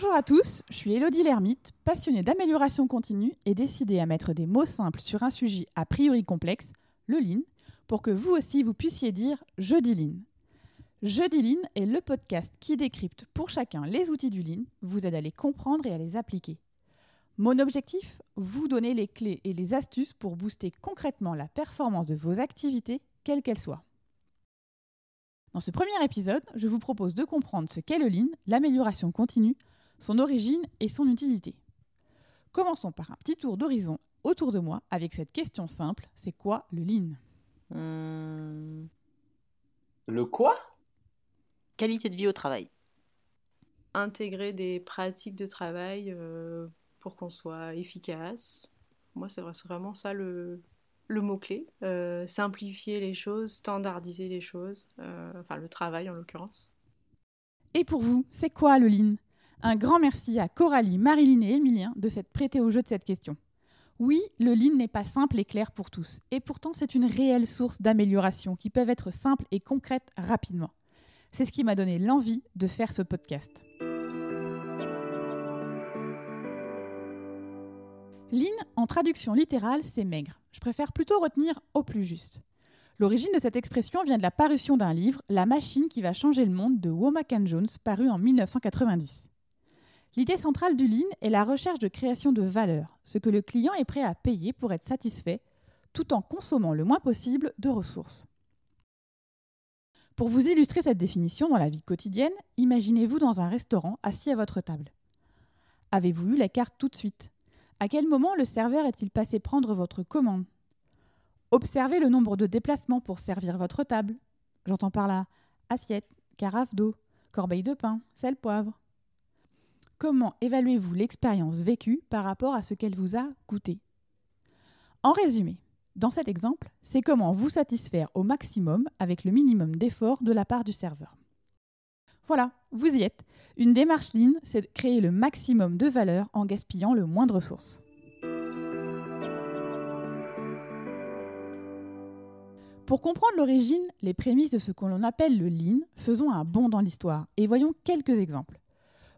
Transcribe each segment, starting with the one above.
Bonjour à tous, je suis Elodie Lermite, passionnée d'amélioration continue et décidée à mettre des mots simples sur un sujet a priori complexe, le Lean, pour que vous aussi vous puissiez dire Je dis Lean. Je dis Lean est le podcast qui décrypte pour chacun les outils du Lean, vous aide à les comprendre et à les appliquer. Mon objectif Vous donner les clés et les astuces pour booster concrètement la performance de vos activités, quelles qu'elles soient. Dans ce premier épisode, je vous propose de comprendre ce qu'est le Lean, l'amélioration continue, son origine et son utilité. Commençons par un petit tour d'horizon autour de moi avec cette question simple, c'est quoi le Lean? Hmm, Le quoi? Qualité de vie au travail. intégrer des pratiques de travail euh, pour qu'on soit efficace. Moi, c'est vrai- c'est vraiment ça le, le mot-clé. Euh, simplifier les choses, standardiser les choses, euh, enfin le travail en l'occurrence. Et pour vous, c'est quoi le Lean? Un grand merci à Coralie, Marilyn et Emilien de s'être prêtés au jeu de cette question. Oui, le Lean n'est pas simple et clair pour tous, et pourtant c'est une réelle source d'amélioration qui peuvent être simples et concrètes rapidement. C'est ce qui m'a donné l'envie de faire ce podcast. Lean, en traduction littérale, c'est maigre. Je préfère plutôt retenir au plus juste. L'origine de cette expression vient de la parution d'un livre, La machine qui va changer le monde de Womack Jones, paru en 1990. L'idée centrale du Lean est la recherche de création de valeur, ce que le client est prêt à payer pour être satisfait, tout en consommant le moins possible de ressources. Pour vous illustrer cette définition dans la vie quotidienne, imaginez-vous dans un restaurant assis à votre table. Avez-vous lu la carte tout de suite? À quel moment le serveur est-il passé prendre votre commande? Observez le nombre de déplacements pour servir votre table. J'entends par là assiette, carafe d'eau, corbeille de pain, sel, poivre. Comment évaluez-vous l'expérience vécue par rapport à ce qu'elle vous a coûté? En résumé, dans cet exemple, c'est comment vous satisfaire au maximum avec le minimum d'effort de la part du serveur. Voilà, vous y êtes. Une démarche Lean, c'est de créer le maximum de valeur en gaspillant le moins de ressources. Pour comprendre l'origine, les prémices de ce que l'on appelle le Lean, faisons un bond dans l'histoire et voyons quelques exemples.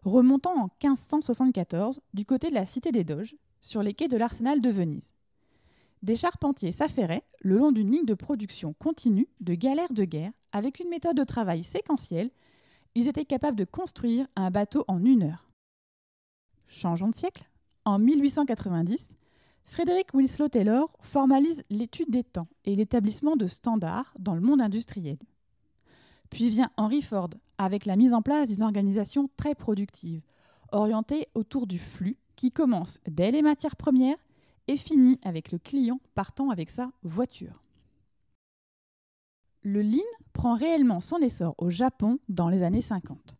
Remontons en 1574 du côté de la cité des Doges, sur les quais de l'arsenal de Venise. Des charpentiers s'affairaient le long d'une ligne de production continue de galères de guerre avec une méthode de travail séquentielle. Ils étaient capables de construire un bateau en une heure. Changeons de siècle. En 1890, Frédéric Winslow Taylor formalise l'étude des temps et l'établissement de standards dans le monde industriel. Puis vient Henry Ford avec la mise en place d'une organisation très productive, orientée autour du flux qui commence dès les matières premières et finit avec le client partant avec sa voiture. Le Lean prend réellement son essor au Japon dans les années 50.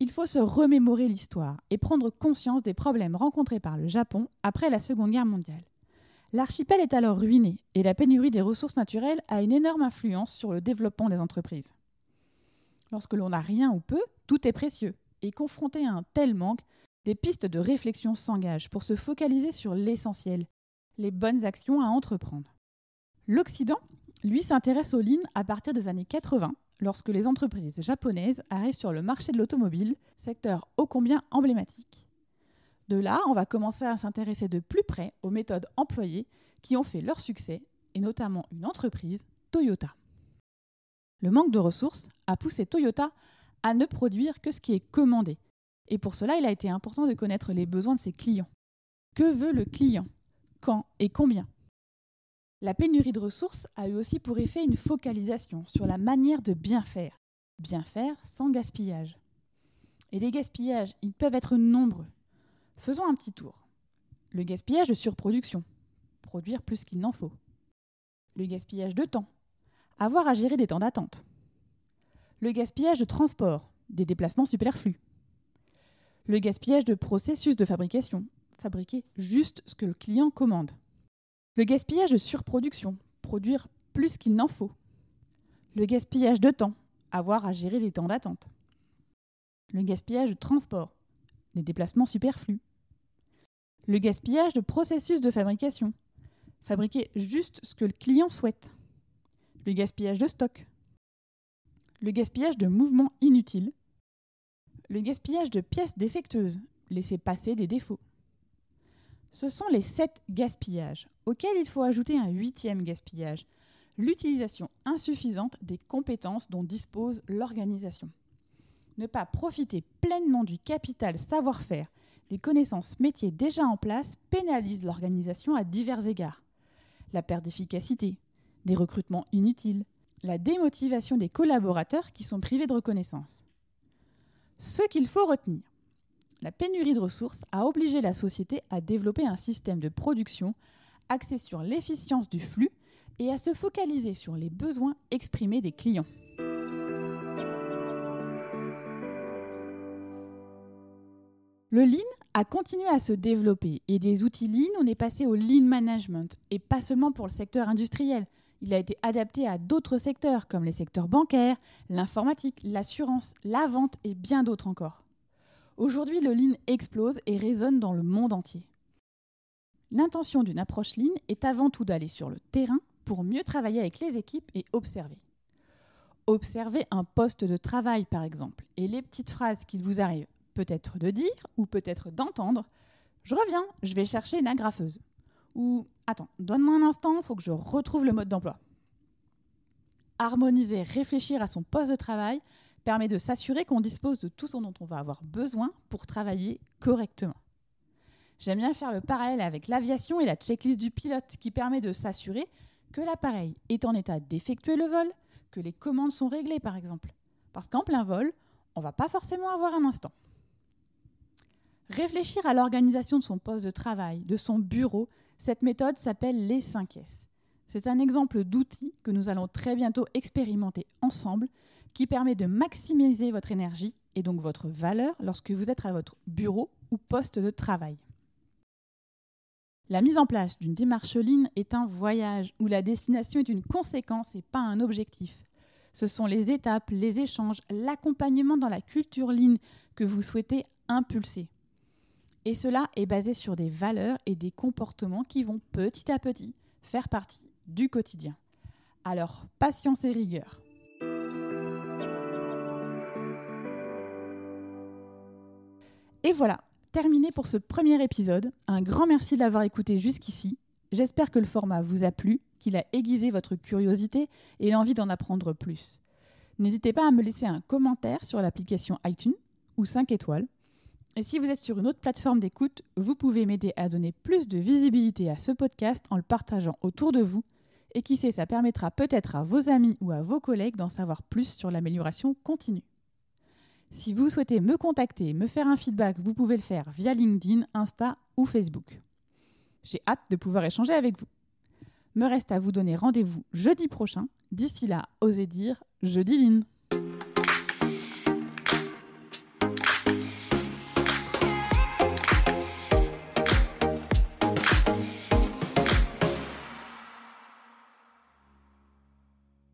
Il faut se remémorer l'histoire et prendre conscience des problèmes rencontrés par le Japon après la Seconde Guerre mondiale. L'archipel est alors ruiné et la pénurie des ressources naturelles a une énorme influence sur le développement des entreprises. Lorsque l'on n'a rien ou peu, tout est précieux. Et confronté à un tel manque, des pistes de réflexion s'engagent pour se focaliser sur l'essentiel, les bonnes actions à entreprendre. L'Occident, lui, s'intéresse au Lean à partir des années 80, lorsque les entreprises japonaises arrivent sur le marché de l'automobile, secteur ô combien emblématique. De là, on va commencer à s'intéresser de plus près aux méthodes employées qui ont fait leur succès, et notamment une entreprise, Toyota. Le manque de ressources a poussé Toyota à ne produire que ce qui est commandé. Et pour cela, il a été important de connaître les besoins de ses clients. Que veut le client? Quand et combien? La pénurie de ressources a eu aussi pour effet une focalisation sur la manière de bien faire. Bien faire sans gaspillage. Et les gaspillages, ils peuvent être nombreux. Faisons un petit tour. Le gaspillage de surproduction. Produire plus qu'il n'en faut. Le gaspillage de temps avoir à gérer des temps d'attente. Le gaspillage de transport, des déplacements superflus. Le gaspillage de processus de fabrication, fabriquer juste ce que le client commande. Le gaspillage de surproduction, produire plus qu'il n'en faut. Le gaspillage de temps, avoir à gérer des temps d'attente. Le gaspillage de transport, des déplacements superflus. Le gaspillage de processus de fabrication, fabriquer juste ce que le client souhaite le gaspillage de stock, le gaspillage de mouvements inutiles, le gaspillage de pièces défectueuses, laisser passer des défauts. Ce sont les sept gaspillages, auxquels il faut ajouter un huitième gaspillage, l'utilisation insuffisante des compétences dont dispose l'organisation. Ne pas profiter pleinement du capital savoir-faire, des connaissances métiers déjà en place pénalise l'organisation à divers égards. La perte d'efficacité, des recrutements inutiles, la démotivation des collaborateurs qui sont privés de reconnaissance. Ce qu'il faut retenir. La pénurie de ressources a obligé la société à développer un système de production axé sur l'efficience du flux et à se focaliser sur les besoins exprimés des clients. Le lean a continué à se développer et des outils lean, on est passé au lean management et pas seulement pour le secteur industriel. Il a été adapté à d'autres secteurs comme les secteurs bancaires, l'informatique, l'assurance, la vente et bien d'autres encore. Aujourd'hui, le lean explose et résonne dans le monde entier. L'intention d'une approche lean est avant tout d'aller sur le terrain pour mieux travailler avec les équipes et observer. Observez un poste de travail par exemple et les petites phrases qu'il vous arrive peut-être de dire ou peut-être d'entendre Je reviens, je vais chercher une agrafeuse. Ou Attends, donne-moi un instant, il faut que je retrouve le mode d'emploi. Harmoniser, réfléchir à son poste de travail permet de s'assurer qu'on dispose de tout ce dont on va avoir besoin pour travailler correctement. J'aime bien faire le parallèle avec l'aviation et la checklist du pilote qui permet de s'assurer que l'appareil est en état d'effectuer le vol, que les commandes sont réglées par exemple. Parce qu'en plein vol, on ne va pas forcément avoir un instant. Réfléchir à l'organisation de son poste de travail, de son bureau, cette méthode s'appelle les 5 S. C'est un exemple d'outil que nous allons très bientôt expérimenter ensemble qui permet de maximiser votre énergie et donc votre valeur lorsque vous êtes à votre bureau ou poste de travail. La mise en place d'une démarche Lean est un voyage où la destination est une conséquence et pas un objectif. Ce sont les étapes, les échanges, l'accompagnement dans la culture Lean que vous souhaitez impulser. Et cela est basé sur des valeurs et des comportements qui vont petit à petit faire partie du quotidien. Alors, patience et rigueur. Et voilà, terminé pour ce premier épisode. Un grand merci de l'avoir écouté jusqu'ici. J'espère que le format vous a plu, qu'il a aiguisé votre curiosité et l'envie d'en apprendre plus. N'hésitez pas à me laisser un commentaire sur l'application iTunes ou 5 étoiles et si vous êtes sur une autre plateforme d'écoute, vous pouvez m'aider à donner plus de visibilité à ce podcast en le partageant autour de vous. Et qui sait, ça permettra peut-être à vos amis ou à vos collègues d'en savoir plus sur l'amélioration continue. Si vous souhaitez me contacter, me faire un feedback, vous pouvez le faire via LinkedIn, Insta ou Facebook. J'ai hâte de pouvoir échanger avec vous. Me reste à vous donner rendez-vous jeudi prochain. D'ici là, osez dire jeudi Line.